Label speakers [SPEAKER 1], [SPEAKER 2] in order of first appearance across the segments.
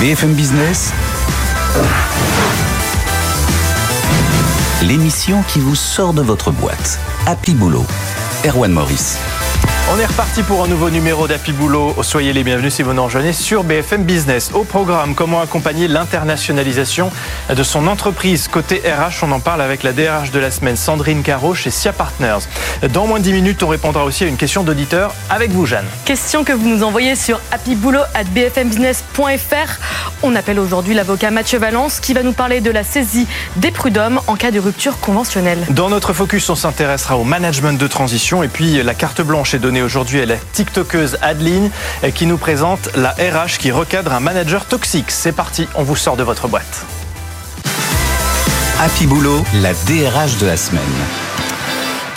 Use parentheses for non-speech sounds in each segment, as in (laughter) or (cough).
[SPEAKER 1] BFM Business, l'émission qui vous sort de votre boîte. Happy Boulot. Erwan Maurice.
[SPEAKER 2] On est reparti pour un nouveau numéro d'Happy Boulot. Soyez les bienvenus si vous nous rejoignez sur BFM Business. Au programme, comment accompagner l'internationalisation de son entreprise. Côté RH, on en parle avec la DRH de la semaine, Sandrine Caro, chez SIA Partners. Dans moins de 10 minutes, on répondra aussi à une question d'auditeur avec vous, Jeanne.
[SPEAKER 3] Question que vous nous envoyez sur happyboulot.bfmbusiness.fr. On appelle aujourd'hui l'avocat Mathieu Valence qui va nous parler de la saisie des prud'hommes en cas de rupture conventionnelle.
[SPEAKER 2] Dans notre focus, on s'intéressera au management de transition et puis la carte blanche est donnée aujourd'hui à la TikTokeuse Adeline qui nous présente la RH qui recadre un manager toxique. C'est parti, on vous sort de votre boîte.
[SPEAKER 1] Happy Boulot, la DRH de la semaine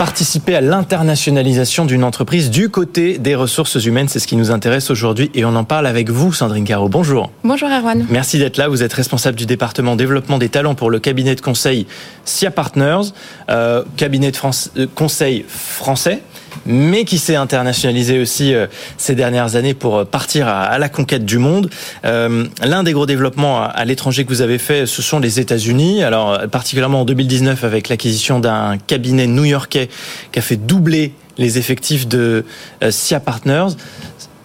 [SPEAKER 2] participer à l'internationalisation d'une entreprise du côté des ressources humaines. C'est ce qui nous intéresse aujourd'hui et on en parle avec vous, Sandrine Caro. Bonjour.
[SPEAKER 3] Bonjour, Erwan.
[SPEAKER 2] Merci d'être là. Vous êtes responsable du département développement des talents pour le cabinet de conseil SIA Partners, euh, cabinet de France, euh, conseil français mais qui s'est internationalisé aussi euh, ces dernières années pour euh, partir à, la conquête du monde. Euh, l'un des gros développements à l'étranger que vous avez fait, ce sont les États-Unis. Alors particulièrement en 2019 avec l'acquisition d'un cabinet new-yorkais qui a fait doubler les effectifs de SIA Partners.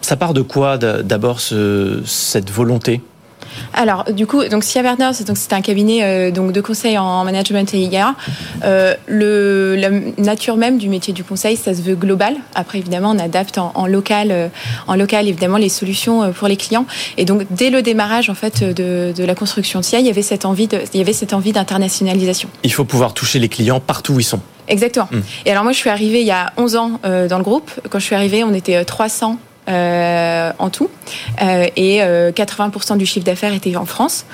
[SPEAKER 2] Ça part de quoi d'abord cette volonté?
[SPEAKER 4] Alors, du coup, donc SIA Partners, c'est un cabinet euh, donc de conseil en management et IA. Euh, le, la nature même du métier du conseil, ça se veut global. Après, évidemment, on adapte en, local, euh, en local, évidemment, les solutions pour les clients. Et donc, dès le démarrage, en fait, de, de la construction de SIA, il y avait cette envie de, il y avait cette envie d'internationalisation.
[SPEAKER 2] Il faut pouvoir toucher les clients partout où ils sont.
[SPEAKER 4] Exactement. Hmm. Et alors moi, je suis arrivée il y a 11 ans dans le groupe. Quand je suis arrivée, on était 300 euh, en tout, euh, et 80% euh, du chiffre d'affaires était en France.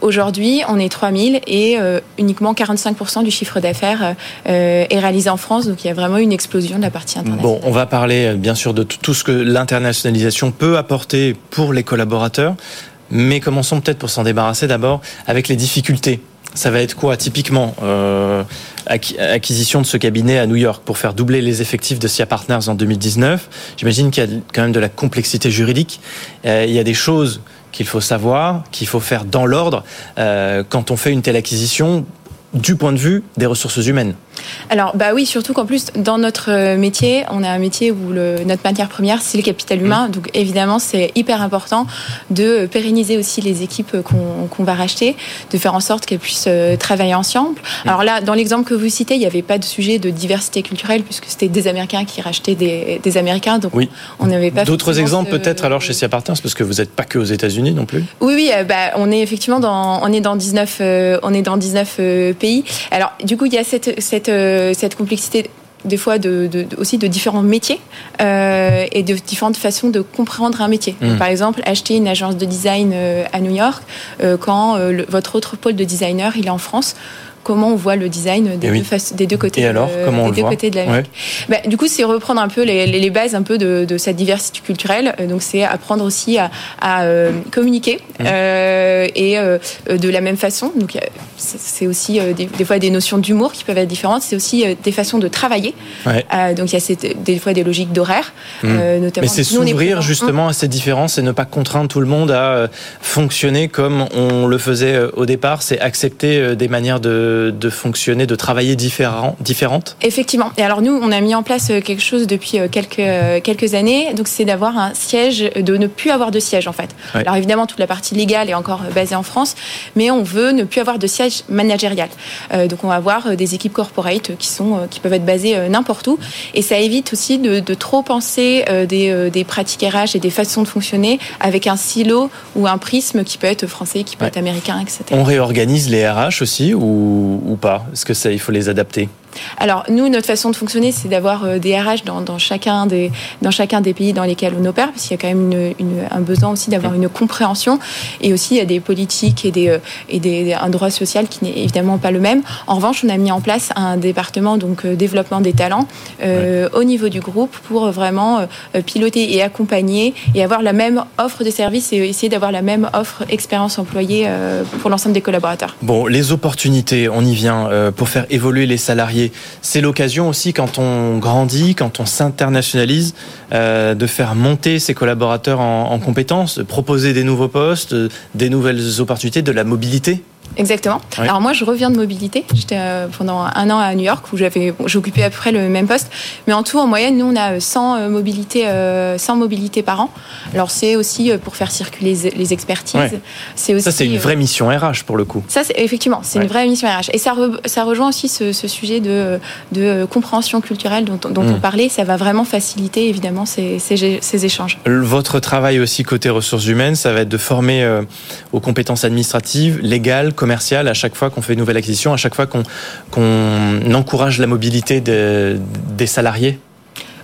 [SPEAKER 4] Aujourd'hui, on est 3000 et uniquement 45% du chiffre d'affaires est réalisé en France, donc il y a vraiment une explosion de la partie internationale.
[SPEAKER 2] Bon, on va parler bien sûr de tout ce que l'internationalisation peut apporter pour les collaborateurs, mais commençons peut-être pour s'en débarrasser d'abord avec les difficultés ça va être quoi typiquement euh, acquisition de ce cabinet à New York pour faire doubler les effectifs de SIA Partners en 2019 J'imagine qu'il y a quand même de la complexité juridique. Euh, il y a des choses qu'il faut savoir, qu'il faut faire dans l'ordre euh, quand on fait une telle acquisition du point de vue des ressources humaines.
[SPEAKER 4] Alors, bah oui, surtout qu'en plus, dans notre euh, métier, on a un métier où le, notre matière première, c'est le capital mmh. humain. Donc, évidemment, c'est hyper important de pérenniser aussi les équipes qu'on va racheter, de faire en sorte qu'elles puissent euh, travailler ensemble. Mmh. Alors là, dans l'exemple que vous citez, il n'y avait pas de sujet de diversité culturelle, puisque c'était des Américains qui rachetaient des, des Américains. Donc,
[SPEAKER 2] oui. on n'avait pas. D'autres exemples, peut-être, alors, chez Siapartens, parce que vous n'êtes pas que aux États-Unis non plus?
[SPEAKER 4] Oui, oui, euh, bah, on est effectivement dans, on est dans 19, on est dans 19 pays. Alors, du coup, il y a cette, cette cette, complexité des fois de, aussi de différents métiers euh, et de différentes façons de comprendre un métier. Mmh. par exemple, acheter une agence de design euh, à New York quand votre autre pôle de designer il est en France comment on voit le design des, eh deux, des deux, côtés,
[SPEAKER 2] alors,
[SPEAKER 4] de, des deux côtés de l'Amérique. Bah, du coup, c'est reprendre un peu les, les, bases un peu de, de, cette diversité culturelle. Euh, donc, c'est apprendre aussi à, à euh, communiquer mmh. euh, et euh, de la même façon. Donc, c'est aussi des, des, fois des notions d'humour qui peuvent être différentes. C'est aussi des façons de travailler. Ouais. donc, il y a des fois des logiques d'horaire,
[SPEAKER 2] mmh. notamment. Mais c'est s'ouvrir justement à ces différences et ne pas contraindre tout le monde à fonctionner comme on le faisait au départ. C'est accepter des manières de de, fonctionner, de travailler différent, différentes
[SPEAKER 4] Effectivement. Et alors nous, on a mis en place euh, quelque chose depuis euh, quelques, euh, quelques années. Donc c'est d'avoir un siège, de ne plus avoir de siège en fait. Alors évidemment, toute la partie légale est encore basée en France, mais on veut ne plus avoir de siège managérial. donc on va avoir des équipes corporate qui, sont, qui peuvent être basées n'importe où. Et ça évite aussi de, de trop penser des, des pratiques RH et des façons de fonctionner avec un silo ou un prisme qui peut être français, qui peut être américain, etc.
[SPEAKER 2] On réorganise les RH aussi ou ou, pas? Est-ce que ça, il faut les adapter?
[SPEAKER 4] Alors nous, notre façon de fonctionner, c'est d'avoir euh, des RH dans, dans, chacun des, dans chacun des pays dans lesquels on opère, parce qu'il y a quand même une, une, un besoin aussi d'avoir une compréhension, et aussi il y a des politiques et, des, euh, et des, un droit social qui n'est évidemment pas le même. En revanche, on a mis en place un département donc euh, développement des talents euh, au niveau du groupe pour vraiment piloter et accompagner et avoir la même offre de services et essayer d'avoir la même offre expérience employée pour l'ensemble des collaborateurs.
[SPEAKER 2] Bon, les opportunités, on y vient pour faire évoluer les salariés C'est l'occasion aussi, quand on grandit, quand on s'internationalise, euh, de faire monter ses collaborateurs en, en compétences, de proposer des nouveaux postes, des nouvelles opportunités, de la mobilité.
[SPEAKER 4] Exactement. Alors moi, je reviens de mobilité. J'étais euh, pendant un an à New York où j'avais, j'occupais à peu près le même poste. Mais en tout, en moyenne, nous, on a 100 euh, mobilités, 100 euh, mobilités par an. Alors c'est aussi pour faire circuler les expertises.
[SPEAKER 2] C'est aussi. Ça, c'est une vraie mission RH pour le coup.
[SPEAKER 4] Ça, c'est effectivement, c'est une vraie mission RH. Et ça, ça rejoint aussi ce, sujet de, de compréhension culturelle dont, dont on mm. parlait. Ça va vraiment faciliter évidemment ces, ces, ces, échanges.
[SPEAKER 2] Votre travail aussi côté ressources humaines, ça va être de former aux compétences administratives, légales commercial à chaque fois qu'on fait une nouvelle acquisition, à chaque fois qu'on encourage la mobilité des salariés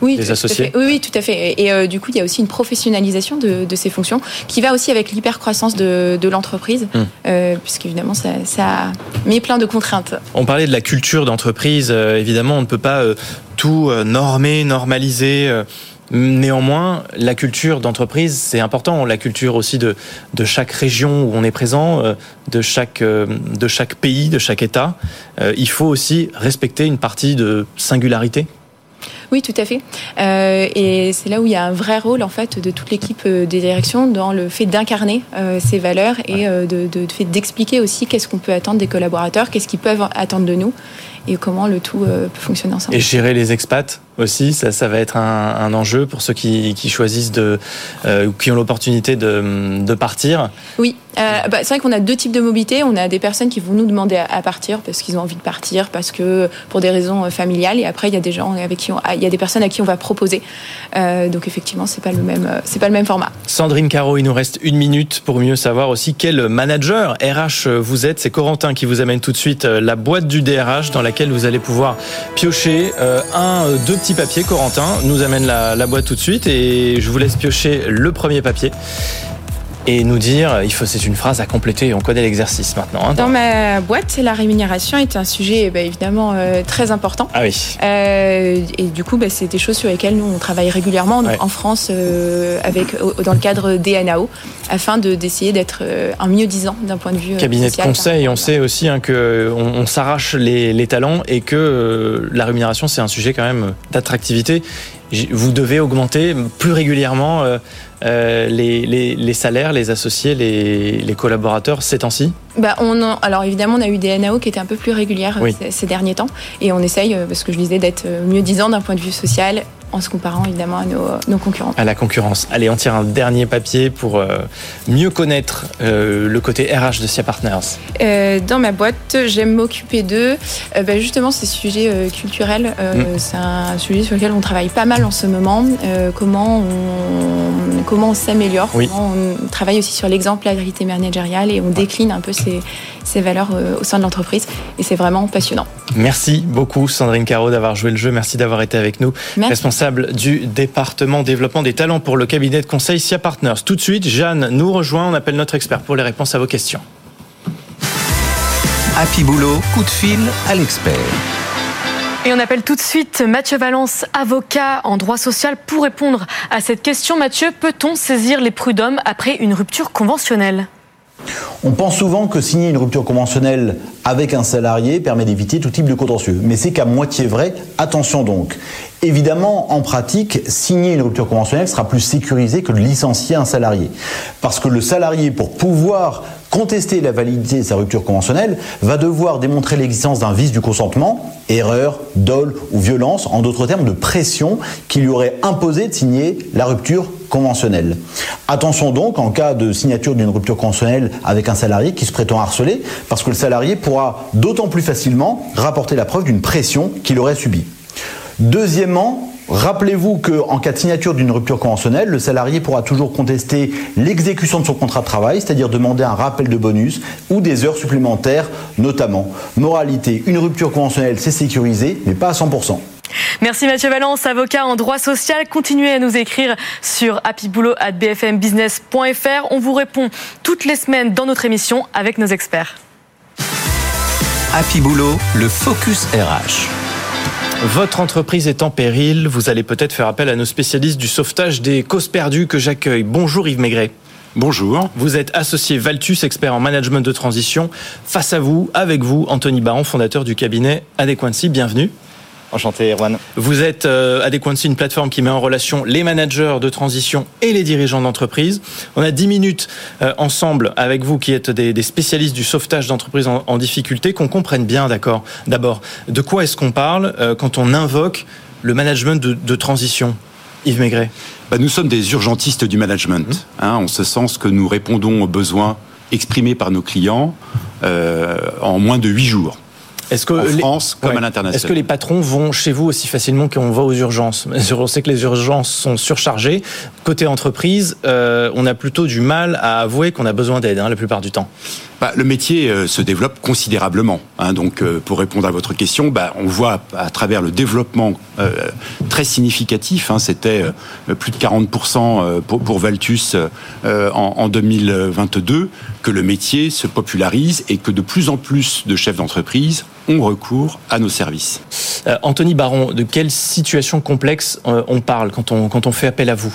[SPEAKER 4] oui,
[SPEAKER 2] des associés
[SPEAKER 4] oui, oui, tout à fait. Et euh, du coup, il y a aussi une professionnalisation de, ces fonctions qui va aussi avec l'hypercroissance de, de l'entreprise, hum. euh, puisqu'évidemment, ça, ça, met plein de contraintes.
[SPEAKER 2] On parlait de la culture d'entreprise. Euh, évidemment, on ne peut pas tout normer, normaliser. Néanmoins, la culture d'entreprise, c'est important. La culture aussi de, de chaque région où on est présent, euh, de chaque, euh, de chaque pays, de chaque État. Euh, il faut aussi respecter une partie de singularité.
[SPEAKER 4] Oui, tout à fait. et c'est là où il y a un vrai rôle en fait de toute l'équipe des directions dans le fait d'incarner ces valeurs et de, de fait d'expliquer aussi qu'est-ce qu'on peut attendre des collaborateurs, qu'est-ce qu'ils peuvent attendre de nous et comment le tout peut fonctionner ensemble.
[SPEAKER 2] Et gérer les expats aussi, ça, ça va être un, un enjeu pour ceux qui, qui choisissent de, euh, qui ont l'opportunité de, de, partir.
[SPEAKER 4] Oui, euh, bah, c'est vrai qu'on a deux types de mobilité. On a des personnes qui vont nous demander à, partir parce qu'ils ont envie de partir, parce que pour des raisons euh, familiales. Et après, il y a des gens avec qui on, il y a des personnes à qui on va proposer. Euh, donc effectivement, c'est pas le même, c'est pas le même format.
[SPEAKER 2] Sandrine Caro, il nous reste une minute pour mieux savoir aussi quel manager RH vous êtes. C'est Corentin qui vous amène tout de suite la boîte du DRH dans laquelle vous allez pouvoir piocher un, deux petits papiers. Corentin nous amène la boîte tout de suite et je vous laisse piocher le premier papier et nous dire, il faut, c'est une phrase à compléter. On connaît l'exercice maintenant.
[SPEAKER 4] Hein. Dans ma boîte, la rémunération est un sujet bah, évidemment euh, très important.
[SPEAKER 2] Ah oui.
[SPEAKER 4] Euh, et du coup, bah, c'est des choses sur lesquelles nous on travaille régulièrement en France euh, avec dans le cadre des NAO afin de d'essayer d'être un mieux disant d'un point de vue
[SPEAKER 2] cabinet de conseil. On sait aussi hein, que on, s'arrache les, les, talents et que la rémunération c'est un sujet quand même d'attractivité. Vous devez augmenter plus régulièrement euh, les, les, les, salaires, les associés, les, les collaborateurs ces temps-ci?
[SPEAKER 4] Bah on Alors évidemment, on a eu des NAO qui étaient un peu plus régulières euh, ces, ces, derniers temps. Et on essaye, euh, parce que je disais, d'être mieux disant d'un point de vue social en se comparant évidemment à nos, concurrents.
[SPEAKER 2] À la concurrence. Allez, on tire un dernier papier pour euh, mieux connaître euh, le côté RH de SIA Partners.
[SPEAKER 4] Euh, dans ma boîte, j'aime m'occuper d'eux. Bah, justement, ces sujets culturels, mm. c'est un sujet sur lequel on travaille pas mal en ce moment. comment on, comment on s'améliore, comment on travaille aussi sur l'exemplarité managériale et on décline un peu ces, ces valeurs au sein de l'entreprise. Et c'est vraiment passionnant.
[SPEAKER 2] Merci beaucoup Sandrine Caro d'avoir joué le jeu. Merci d'avoir été avec nous.
[SPEAKER 4] Merci
[SPEAKER 2] du département développement des talents pour le cabinet de conseil SIA Partners. Tout de suite, Jeanne nous rejoint. On appelle notre expert pour les réponses à vos questions.
[SPEAKER 1] Happy Boulot, coup de fil à l'expert.
[SPEAKER 3] Et on appelle tout de suite Mathieu Valence, avocat en droit social, pour répondre à cette question. Mathieu, peut-on saisir les prud'hommes après une rupture conventionnelle?
[SPEAKER 5] On pense souvent que signer une rupture conventionnelle avec un salarié permet d'éviter tout type de contentieux. Mais c'est qu'à moitié vrai. Attention donc. Évidemment, en pratique, signer une rupture conventionnelle sera plus sécurisé que de licencier un salarié. Parce que le salarié, pour pouvoir contester la validité de sa rupture conventionnelle, va devoir démontrer l'existence d'un vice du consentement, erreur, dol ou violence, en d'autres termes de pression qui lui aurait imposé de signer la rupture conventionnelle. Attention donc en cas de signature d'une rupture conventionnelle avec un salarié qui se prétend harcelé, parce que le salarié pourra d'autant plus facilement rapporter la preuve d'une pression qu'il aurait subie. Deuxièmement, Rappelez-vous qu'en cas de signature d'une rupture conventionnelle, le salarié pourra toujours contester l'exécution de son contrat de travail, c'est-à-dire demander un rappel de bonus ou des heures supplémentaires notamment. Moralité, une rupture conventionnelle, c'est sécurisé, mais pas à 100%.
[SPEAKER 3] Merci Mathieu Valence, avocat en droit social. Continuez à nous écrire sur happyboulot.bfmbusiness.fr. On vous répond toutes les semaines dans notre émission avec nos experts.
[SPEAKER 1] Happy Boulot, le Focus RH.
[SPEAKER 2] Votre entreprise est en péril, vous allez peut-être faire appel à nos spécialistes du sauvetage des causes perdues que j'accueille. Bonjour Yves Maigret.
[SPEAKER 6] Bonjour.
[SPEAKER 2] Vous êtes associé Valtus, expert en management de transition. Face à vous, avec vous, Anthony Baron, fondateur du cabinet Adequancy. Bienvenue.
[SPEAKER 7] Enchanté, Erwan.
[SPEAKER 2] Vous êtes euh, Adequancy, une plateforme qui met en relation les managers de transition et les dirigeants d'entreprise. On a 10 minutes euh, ensemble avec vous qui êtes des, spécialistes du sauvetage d'entreprises en, difficulté, qu'on comprenne bien, d'accord, d'abord, de quoi est-ce qu'on parle euh, quand on invoque le management de, transition? Yves Maigret
[SPEAKER 6] bah, Nous sommes des urgentistes du management, mmh. hein, en ce sens que nous répondons aux besoins exprimés par nos clients en moins de 8 jours. Est-ce que en France comme à l'international.
[SPEAKER 2] Est-ce que les patrons vont chez vous aussi facilement qu'on va aux urgences (laughs) On sait que les urgences sont surchargées. Côté entreprise, euh, on a plutôt du mal à avouer qu'on a besoin d'aide hein, la plupart du temps.
[SPEAKER 6] Bah, le métier euh, se développe considérablement. Hein, donc, euh, pour répondre à votre question, bah, on voit à, travers le développement euh, très significatif, hein, c'était plus de 40% pour, pour, Valtus en, en, 2022, que le métier se popularise et que de plus en plus de chefs d'entreprise ont recours à nos services.
[SPEAKER 2] Anthony Baron, de quelle situation complexe on parle quand on, quand on fait appel à vous?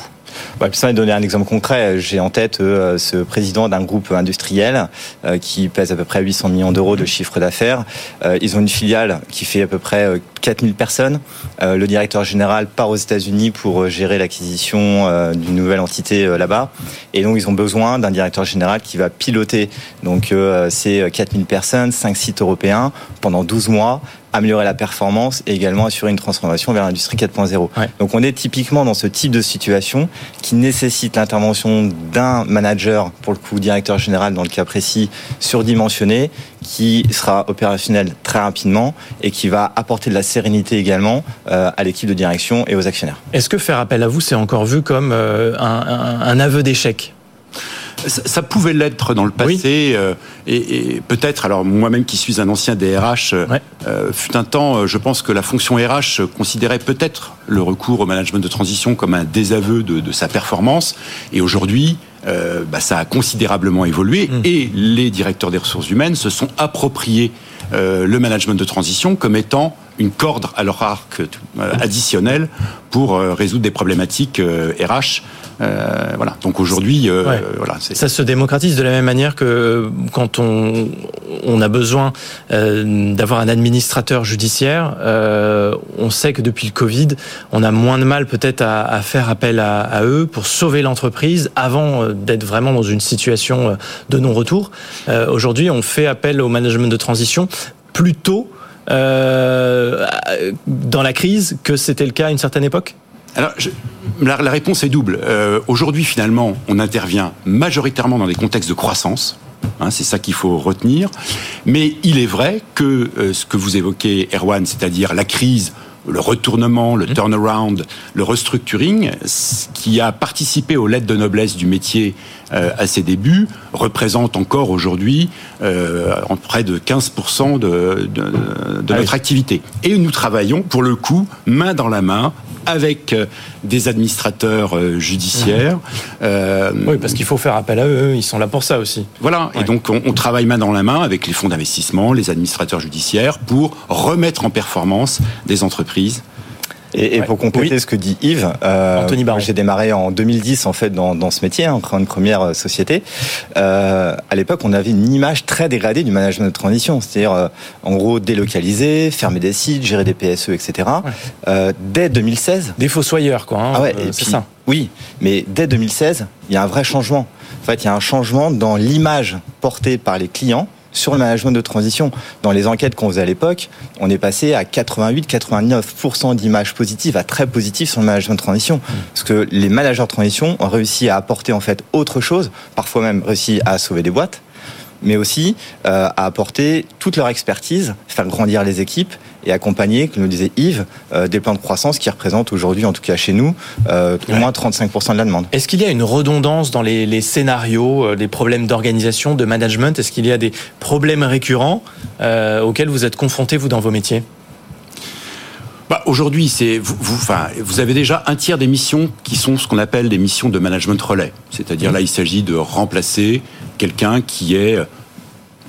[SPEAKER 7] Bah, ça, donner un exemple concret. J'ai en tête euh, ce président d'un groupe industriel euh, qui pèse à peu près 800 millions d'euros de chiffre d'affaires. Euh, ils ont une filiale qui fait à peu près 4000 personnes. le directeur général part aux États-Unis pour gérer l'acquisition d'une nouvelle entité là-bas. Et donc, ils ont besoin d'un directeur général qui va piloter donc ces 4000 personnes, 5 sites européens pendant 12 mois améliorer la performance et également assurer une transformation vers l'industrie 4.0. Donc on est typiquement dans ce type de situation qui nécessite l'intervention d'un manager, pour le coup directeur général dans le cas précis, surdimensionné, qui sera opérationnel très rapidement et qui va apporter de la sérénité également euh, à l'équipe de direction et aux actionnaires.
[SPEAKER 2] Est-ce que faire appel à vous, c'est encore vu comme euh, un aveu d'échec?
[SPEAKER 6] Ça, pouvait l'être dans le passé, euh, et, peut-être, alors moi-même qui suis un ancien DRH, euh, fut un temps, je pense que la fonction RH considérait peut-être le recours au management de transition comme un désaveu de, sa performance, et aujourd'hui, bah, ça a considérablement évolué, mmh. et les directeurs des ressources humaines se sont appropriés le management de transition comme étant une corde à leur arc additionnel pour résoudre des problématiques RH euh, voilà. Donc aujourd'hui, euh, voilà,
[SPEAKER 2] ça se démocratise de la même manière que quand on, on a besoin euh, d'avoir un administrateur judiciaire. on sait que depuis le Covid, on a moins de mal peut-être à, faire appel à, eux pour sauver l'entreprise avant d'être vraiment dans une situation de non-retour. aujourd'hui, on fait appel au management de transition plutôt dans la crise que c'était le cas à une certaine époque
[SPEAKER 6] alors, la, réponse est double. Euh, aujourd'hui, finalement, on intervient majoritairement dans des contextes de croissance. Hein, c'est ça qu'il faut retenir. Mais il est vrai que euh, ce que vous évoquez, Erwan, c'est-à-dire la crise le retournement, le mmh. turnaround, le restructuring, qui a participé aux lettres de noblesse du métier euh, à ses débuts, représente encore aujourd'hui euh, près de 15% de, de, de ah notre activité. Et nous travaillons, pour le coup, main dans la main avec euh, des administrateurs euh, judiciaires.
[SPEAKER 2] Euh, oui, parce qu'il faut faire appel à eux, ils sont là pour ça aussi.
[SPEAKER 6] Voilà, et donc on, on, travaille main dans la main avec les fonds d'investissement, les administrateurs judiciaires, pour remettre en performance des entreprises
[SPEAKER 7] et, pour compléter ce que dit Yves, euh, j'ai démarré en 2010 en fait dans, dans ce métier, en hein, une première euh, société. Euh, à l'époque, on avait une image très dégradée du management de transition, c'est-à-dire euh, en gros délocaliser, fermer des sites, gérer des PSE, etc. Dès 2016,
[SPEAKER 2] des fossoyeurs quoi. Hein,
[SPEAKER 7] ah ouais, c'est ça. Oui, mais dès 2016, il y a un vrai changement. En fait, il y a un changement dans l'image portée par les clients sur le management de transition. Dans les enquêtes qu'on faisait à l'époque, on est passé à 88-89% d'images positives à très positives sur le management de transition. Parce que les managers de transition ont réussi à apporter en fait autre chose, parfois même réussi à sauver des boîtes mais aussi euh, à apporter toute leur expertise, faire grandir les équipes et accompagner, comme nous disait Yves, euh, des plans de croissance qui représentent aujourd'hui, en tout cas chez nous, euh, au moins 35% de la demande.
[SPEAKER 2] Est-ce qu'il y a une redondance dans les, les scénarios, les problèmes d'organisation, de management? Est-ce qu'il y a des problèmes récurrents auxquels vous êtes confrontés, vous, dans vos métiers?
[SPEAKER 6] Bah, Aujourd'hui, c'est vous, vous, enfin, vous avez déjà un tiers des missions qui sont ce qu'on appelle des missions de management relais. C'est-à-dire là, il s'agit de remplacer quelqu'un qui est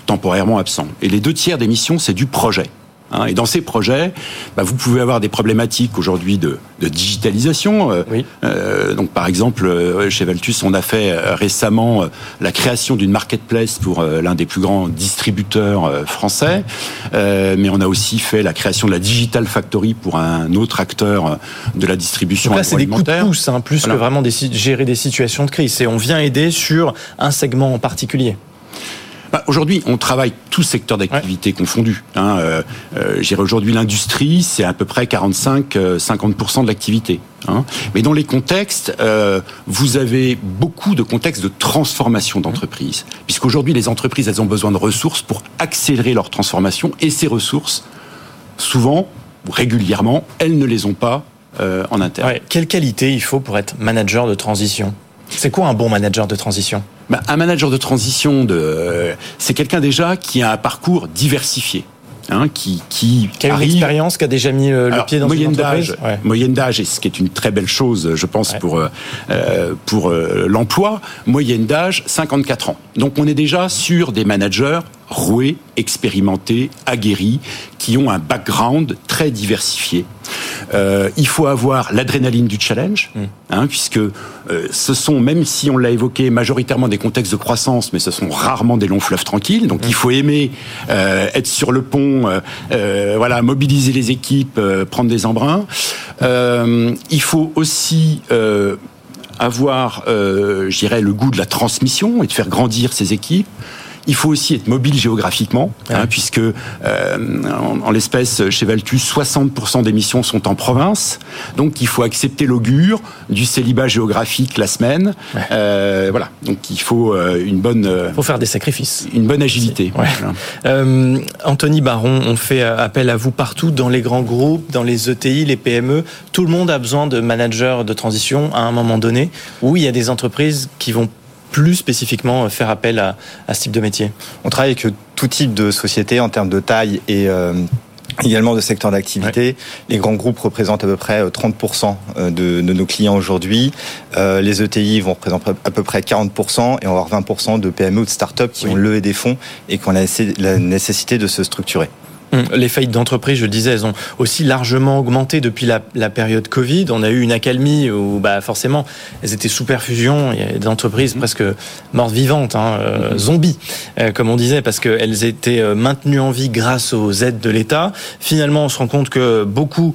[SPEAKER 6] temporairement absent. Et les deux tiers des missions, c'est du projet. Hein. Et dans ces projets, bah, vous pouvez avoir des problématiques aujourd'hui de, de, digitalisation. Euh, oui. Euh, donc, par exemple, euh, chez Valtus, on a fait récemment la création d'une marketplace pour l'un des plus grands distributeurs français, mais on a aussi fait la création de la Digital Factory pour un autre acteur de la distribution
[SPEAKER 2] donc là, c'est des coups de pouce, hein, plus que vraiment des, gérer des situations de crise. Et on vient aider sur un segment en particulier.
[SPEAKER 6] Bah, aujourd'hui, on travaille tous secteurs d'activité confondus. Hein. Euh, euh aujourd'hui l'industrie, c'est à peu près 45-50% euh, de l'activité. Hein. Mais dans les contextes, euh, vous avez beaucoup de contextes de transformation d'entreprise. Puisqu'aujourd'hui, les entreprises, elles ont besoin de ressources pour accélérer leur transformation. Et ces ressources, souvent, ou régulièrement, elles ne les ont pas en interne.
[SPEAKER 2] Quelle qualité il faut pour être manager de transition? C'est quoi un bon manager de transition?
[SPEAKER 6] Bah, Un manager de transition, de, c'est quelqu'un déjà qui a un parcours diversifié. Hein, qui, qui,
[SPEAKER 2] qui a une expérience, qui a déjà mis euh, le pied dans
[SPEAKER 6] moyenne
[SPEAKER 2] une.
[SPEAKER 6] D'âge, Moyenne d'âge, et ce qui est une très belle chose, je pense, pour, euh, euh, pour euh, l'emploi, moyenne d'âge, 54 ans. Donc on est déjà sur des managers roués, expérimentés, aguerris, qui ont un background très diversifié. Euh, il faut avoir l'adrénaline du challenge, mm. hein, puisque euh, ce sont, même si on l'a évoqué, majoritairement des contextes de croissance, mais ce sont rarement des longs fleuves tranquilles. Donc mm. il faut aimer euh, être sur le pont, voilà, mobiliser les équipes, prendre des embruns. il faut aussi avoir, je dirais, le goût de la transmission et de faire grandir ses équipes. Il faut aussi être mobile géographiquement, hein, puisque euh, en, l'espèce chez Valtus, 60% des missions sont en province. Donc il faut accepter l'augure du célibat géographique la semaine. Euh, voilà. Donc il faut euh, une bonne.
[SPEAKER 2] Il faut faire des sacrifices.
[SPEAKER 6] Une bonne agilité.
[SPEAKER 2] Anthony Baron, on fait appel à vous partout dans les grands groupes, dans les ETI, les PME. Tout le monde a besoin de managers de transition à un moment donné. Où il y a des entreprises qui vont plus spécifiquement euh, faire appel à, ce type de métier
[SPEAKER 7] On travaille avec tout type de société en termes de taille et euh, également de secteur d'activité. Les grands groupes représentent à peu près 30% euh, de, nos clients aujourd'hui. les ETI vont représenter à peu près 40% et on va avoir 20% de PME ou de start-up qui ont levé des fonds et qui ont la nécessité de se structurer.
[SPEAKER 2] Hum, les faillites d'entreprise, je disais, elles ont aussi largement augmenté depuis la, période Covid. On a eu une accalmie où, bah, forcément, elles étaient sous perfusion. Il y a des entreprises hum. presque mortes vivantes, hein, euh, hum. zombies, euh, comme on disait, parce qu'elles étaient euh, maintenues en vie grâce aux aides de l'État. Finalement, on se rend compte que beaucoup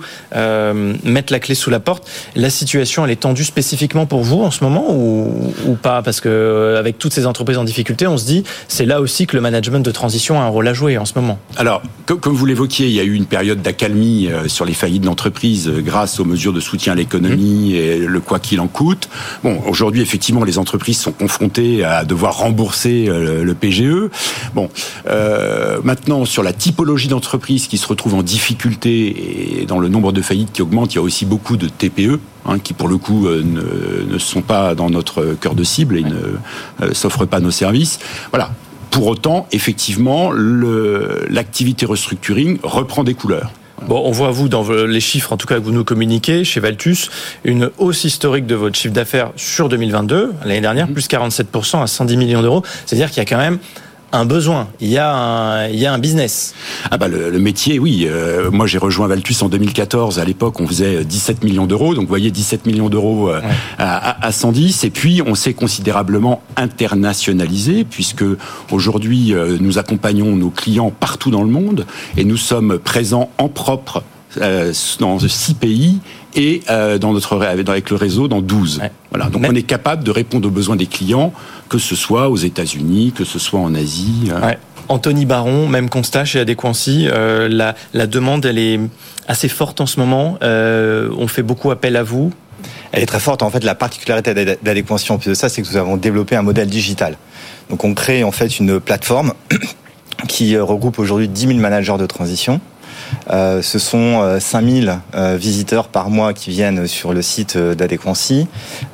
[SPEAKER 2] mettent la clé sous la porte. La situation, elle est tendue spécifiquement pour vous en ce moment ou, ou pas? Parce que avec toutes ces entreprises en difficulté, on se dit, c'est là aussi que le management de transition a un rôle à jouer en ce moment.
[SPEAKER 6] Alors, comme vous l'évoquiez, il y a eu une période d'accalmie euh, sur les faillites d'entreprises euh, grâce aux mesures de soutien à l'économie mmh. et le quoi qu'il en coûte. Bon, aujourd'hui, effectivement, les entreprises sont confrontées à devoir rembourser euh, le PGE. Bon, euh, maintenant, sur la typologie d'entreprises qui se retrouvent en difficulté et dans le nombre de faillites qui augmente, il y a aussi beaucoup de TPE. Hein, qui pour le coup ne, ne, sont pas dans notre cœur de cible et ne s'offrent pas nos services. Voilà, pour autant, effectivement, l'activité restructuring reprend des couleurs.
[SPEAKER 2] Bon, on voit vous dans les chiffres, en tout cas que vous nous communiquez chez Valtus, une hausse historique de votre chiffre d'affaires sur 2022, l'année dernière, mmh. plus 47% à 110 millions d'euros. C'est-à-dire qu'il y a quand même un besoin, il y a un, il y a un business.
[SPEAKER 6] Ah bah le, métier, oui. Euh, moi j'ai rejoint Valtus en 2014. À l'époque, on faisait 17 millions d'euros. Donc vous voyez, 17 millions d'euros euh, à, à, 110. Et puis on s'est considérablement internationalisé puisque aujourd'hui euh, nous accompagnons nos clients partout dans le monde et nous sommes présents en propre dans six pays et dans notre avec le réseau dans 12. Voilà. Donc on est capable de répondre aux besoins des clients que ce soit aux États-Unis, que ce soit en Asie.
[SPEAKER 2] Euh. Anthony Baron, même constat chez Adéquancy. Euh, la, la, demande, elle est assez forte en ce moment. Euh, on fait beaucoup appel à vous.
[SPEAKER 7] Elle est très forte. En fait, la particularité d'Adéquancy en plus de ça, c'est que nous avons développé un modèle digital. Donc, on crée en fait une plateforme (coughs) qui regroupe aujourd'hui 10 000 managers de transition. Euh, ce sont 5000 euh, visiteurs par mois qui viennent sur le site d'Adéquancy.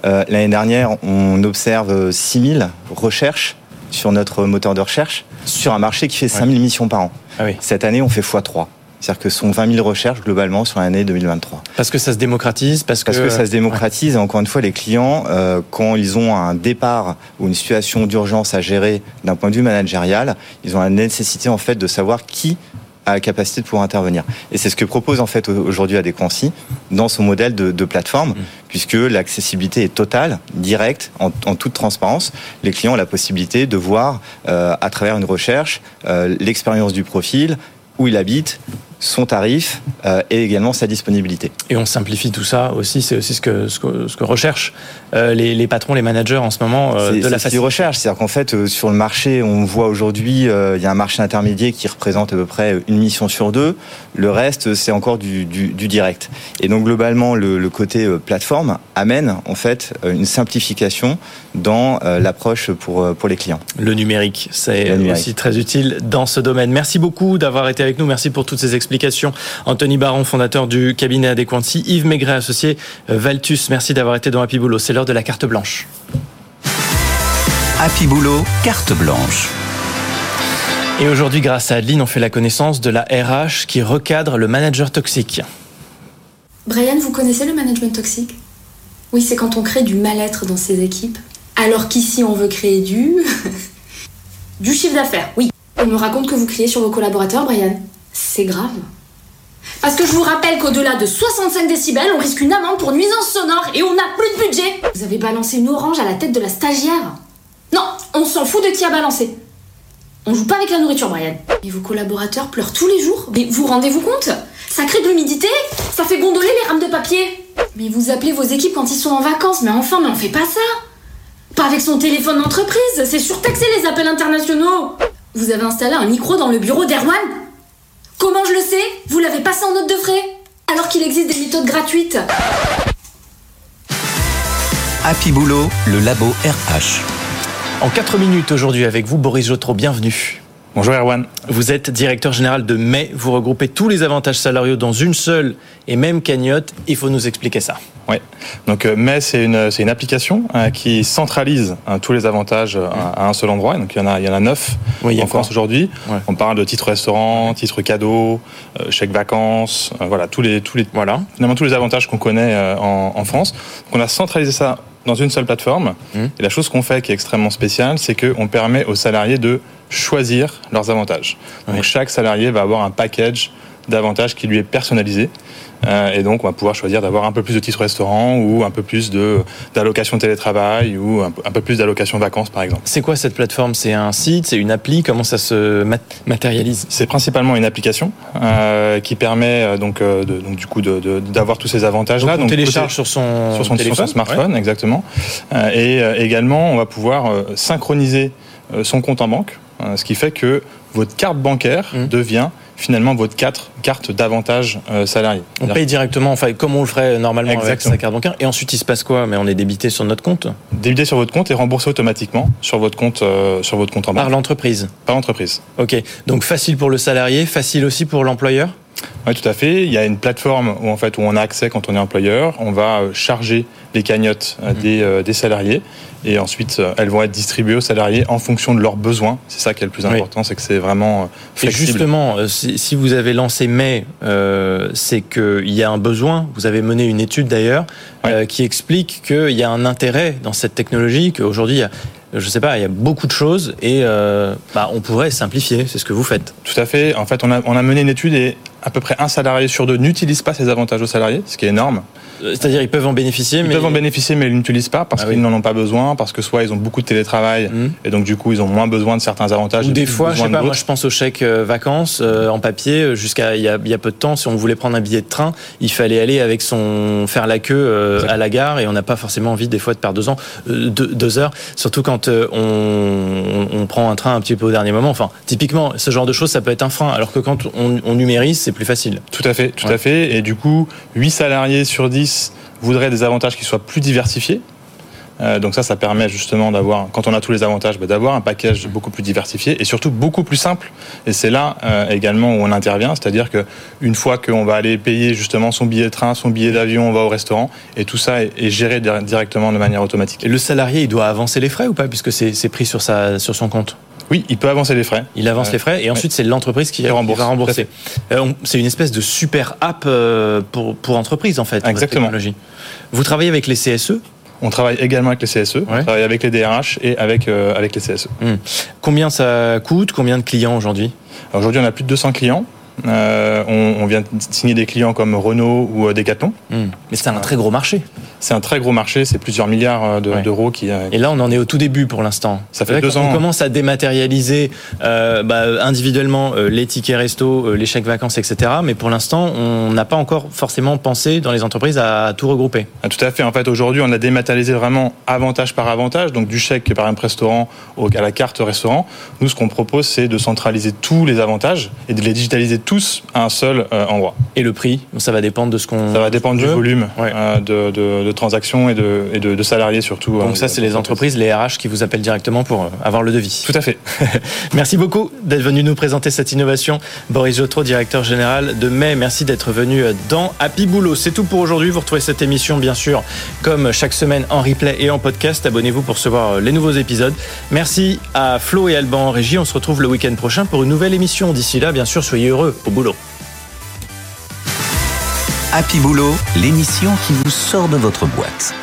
[SPEAKER 7] L'année dernière, on observe 6000 recherches sur notre moteur de recherche sur un marché qui fait 5000 missions par an. Ah Cette année, on fait x3. C'est-à-dire que ce sont 20 000 recherches globalement sur l'année 2023.
[SPEAKER 2] Parce que ça se démocratise
[SPEAKER 7] Parce que, ça se démocratise. Et encore une fois, les clients, euh, quand ils ont un départ ou une situation d'urgence à gérer d'un point de vue managérial, ils ont la nécessité en fait de savoir qui a la capacité de pouvoir intervenir. Et c'est ce que propose en fait aujourd'hui Adéquancy dans son modèle de, de plateforme, mmh. puisque l'accessibilité est totale, directe, en, en, toute transparence. Les clients ont la possibilité de voir euh, à travers une recherche euh, l'expérience du profil, où il habite, son tarif euh, et également sa disponibilité.
[SPEAKER 2] Et on simplifie tout ça aussi, c'est aussi ce que, ce que, ce que recherchent euh, les, les, patrons, les managers en ce moment
[SPEAKER 7] euh, de la facilité. recherche, c'est-à-dire qu'en fait, euh, sur le marché, on voit aujourd'hui, il y a un marché intermédiaire qui représente à peu près une mission sur deux. Le reste, c'est encore du, du, du, direct. Et donc globalement, le, le, côté plateforme amène en fait une simplification dans l'approche pour, pour les clients.
[SPEAKER 2] Le numérique, c'est aussi très utile dans ce domaine. Merci beaucoup d'avoir été avec nous. Merci pour toutes ces explications explications. Anthony Baron, fondateur du cabinet Adéquancy, Yves Maigret, associé euh, Valtus. Merci d'avoir été dans Happy Boulot. C'est l'heure de la carte blanche.
[SPEAKER 1] Happy Boulot, carte blanche.
[SPEAKER 2] Et aujourd'hui, grâce à Adeline, on fait la connaissance de la RH qui recadre le manager toxique.
[SPEAKER 8] Brian, vous connaissez le management toxique? Oui, c'est quand on crée du mal-être dans ses équipes. Alors qu'ici, on veut créer du. (laughs) du chiffre d'affaires, oui. On me raconte que vous criez sur vos collaborateurs, Brian c'est grave. Parce que je vous rappelle qu'au-delà de 65 décibels, on risque une amende pour nuisance sonore et on n'a plus de budget. Vous avez balancé une orange à la tête de la stagiaire. Non, on s'en fout de qui a balancé. On joue pas avec la nourriture, Brian. Et vos collaborateurs pleurent tous les jours. Mais vous rendez-vous compte? Ça crée de l'humidité Ça fait gondoler les rames de papier Mais vous appelez vos équipes quand ils sont en vacances. Mais enfin, mais on fait pas ça Pas avec son téléphone d'entreprise C'est surtaxé les appels internationaux Vous avez installé un micro dans le bureau d'Erwan? Comment je le sais? Vous l'avez passé en note de frais? Alors qu'il existe des méthodes gratuites.
[SPEAKER 1] Happy Boulot, le labo RH.
[SPEAKER 2] En 4 minutes aujourd'hui avec vous, Boris Jotro, bienvenue.
[SPEAKER 9] Bonjour Erwan.
[SPEAKER 2] Vous êtes directeur général de Mai. Vous regroupez tous les avantages salariaux dans une seule et même cagnotte. Il faut nous expliquer ça.
[SPEAKER 9] Oui. Donc euh, Mai, c'est une, c'est une application euh, qui centralise euh, tous les avantages à un seul endroit. Donc il y en a, il y en a neuf oui, en France aujourd'hui. Ouais. On parle de titres restaurant, titres cadeaux, chèques vacances, voilà tous les tous les voilà finalement tous les avantages qu'on connaît en, en France. Donc on a centralisé ça dans une seule plateforme. Mmh. Et la chose qu'on fait qui est extrêmement spéciale, c'est qu'on permet aux salariés de choisir leurs avantages. Donc chaque salarié va avoir un package d'avantages qui lui est personnalisé. Euh, et donc, on va pouvoir choisir d'avoir un peu plus de titres restaurant ou un peu plus d'allocation télétravail ou un, un peu plus d'allocation vacances, par exemple.
[SPEAKER 2] C'est quoi cette plateforme? C'est un site? C'est une appli? Comment ça se mat matérialise?
[SPEAKER 9] C'est principalement une application euh, qui permet euh, donc, de, donc du coup d'avoir tous ces avantages-là.
[SPEAKER 2] Donc, on donc, télécharge sur son,
[SPEAKER 9] sur son,
[SPEAKER 2] téléphone,
[SPEAKER 9] sur son smartphone, ouais. exactement. Euh, et également, on va pouvoir synchroniser son compte en banque, ce qui fait que votre carte bancaire mmh. devient finalement votre carte, carte d'avantage euh, salarié.
[SPEAKER 2] On paye directement, enfin comme on le ferait normalement Exactement. avec sa carte bancaire. Et ensuite, il se passe quoi? Mais on est débité sur notre compte?
[SPEAKER 9] Débité sur votre compte et remboursé automatiquement sur votre compte, euh, sur votre compte en banque.
[SPEAKER 2] Par l'entreprise?
[SPEAKER 9] Par l'entreprise.
[SPEAKER 2] Ok. Donc facile pour le salarié, facile aussi pour l'employeur?
[SPEAKER 9] Oui, tout à fait. Il y a une plateforme où en fait où on a accès quand on est employeur. On va euh, charger les cagnottes mmh. des, euh, des salariés et ensuite elles vont être distribuées aux salariés en fonction de leurs besoins. C'est ça qui est le plus important, oui. c'est que c'est vraiment flexible.
[SPEAKER 2] Et justement, si vous avez lancé mai, euh, c'est qu'il y a un besoin. Vous avez mené une étude d'ailleurs oui. euh, qui explique qu'il y a un intérêt dans cette technologie, qu'aujourd'hui je sais pas, il y a beaucoup de choses et euh, bah, on pourrait simplifier. C'est ce que vous faites.
[SPEAKER 9] Tout à fait. En fait, on a, on a mené une étude et à peu près un salarié sur deux n'utilise pas ces avantages aux salariés, ce qui est énorme.
[SPEAKER 2] C'est-à-dire ils peuvent en bénéficier,
[SPEAKER 9] ils
[SPEAKER 2] mais
[SPEAKER 9] peuvent en bénéficier, mais ils n'utilisent pas parce ah qu'ils oui. n'en ont pas besoin, parce que soit ils ont beaucoup de télétravail mmh. et donc du coup ils ont moins besoin de certains avantages.
[SPEAKER 2] Ou des fois, je sais pas, moi je pense aux chèques euh, vacances euh, en papier. Jusqu'à il y, a, il y a peu de temps, si on voulait prendre un billet de train, il fallait aller avec son faire la queue euh, à la gare et on n'a pas forcément envie des fois de perdre deux ans, euh, deux, deux, heures, surtout quand euh, on, on, prend un train un petit peu au dernier moment. Enfin, typiquement, ce genre de choses, ça peut être un frein, alors que quand on, on numérise, c'est plus facile.
[SPEAKER 9] Tout à fait, tout ouais. à fait. Et du coup, 8 salariés sur 10 voudraient des avantages qui soient plus diversifiés. Euh, donc ça, ça permet justement d'avoir, quand on a tous les avantages, bah, d'avoir un package beaucoup plus diversifié et surtout beaucoup plus simple. Et c'est là euh, également où on intervient, c'est-à-dire que une fois qu'on va aller payer justement son billet de train, son billet d'avion, on va au restaurant et tout ça est, est, géré directement de manière automatique.
[SPEAKER 2] Et le salarié, il doit avancer les frais ou pas, puisque c'est pris sur sa sur son compte?
[SPEAKER 9] Oui, il peut avancer les frais.
[SPEAKER 2] Il avance euh, les frais et ensuite c'est l'entreprise qui, qui, rembourse, va rembourser. Euh, c'est une espèce de super app euh, pour, pour entreprise en fait.
[SPEAKER 9] Exactement.
[SPEAKER 2] Vous travaillez avec les CSE
[SPEAKER 9] on travaille également avec les CSE, ouais. on travaille avec les DRH et avec, euh, avec les CSE.
[SPEAKER 2] Hum. Combien ça coûte? Combien de clients aujourd'hui?
[SPEAKER 9] Aujourd'hui, on a plus de 200 clients. On, vient signer des clients comme Renault ou Decathlon.
[SPEAKER 2] Hmm. Mais c'est un très gros marché.
[SPEAKER 9] C'est un très gros marché, c'est plusieurs milliards d'euros qui.
[SPEAKER 2] Et là, on en est au tout début pour l'instant.
[SPEAKER 9] Ça fait deux ans.
[SPEAKER 2] On commence à dématérialiser bah, individuellement les tickets resto, les chèques vacances, etc. Mais pour l'instant, on n'a pas encore forcément pensé dans les entreprises à tout regrouper.
[SPEAKER 9] Ah, tout à fait. En fait, aujourd'hui, on a dématérialisé vraiment avantage par avantage, donc du chèque par un restaurant à la carte restaurant. Nous, ce qu'on propose, c'est de centraliser tous les avantages et de les digitaliser tous à un seul euh, endroit.
[SPEAKER 2] Et le prix, ça va dépendre de ce qu'on.
[SPEAKER 9] Ça va dépendre du volume euh, de, transactions et, de, salariés surtout.
[SPEAKER 2] Donc ça, c'est les entreprises, les RH qui vous appellent directement pour euh, avoir le devis.
[SPEAKER 9] Tout à fait. (laughs)
[SPEAKER 2] Merci beaucoup d'être venu nous présenter cette innovation. Boris Jotro, directeur général de Mai, merci d'être venu dans Happy Boulot. C'est tout pour aujourd'hui. Vous retrouvez cette émission, bien sûr, comme chaque semaine en replay et en podcast. Abonnez-vous pour recevoir les nouveaux épisodes. Merci à Flo et Alban en régie. On se retrouve le week-end prochain pour une nouvelle émission. D'ici là, bien sûr, soyez heureux au boulot.
[SPEAKER 1] Happy Boulot, l'émission qui vous sort de votre boîte.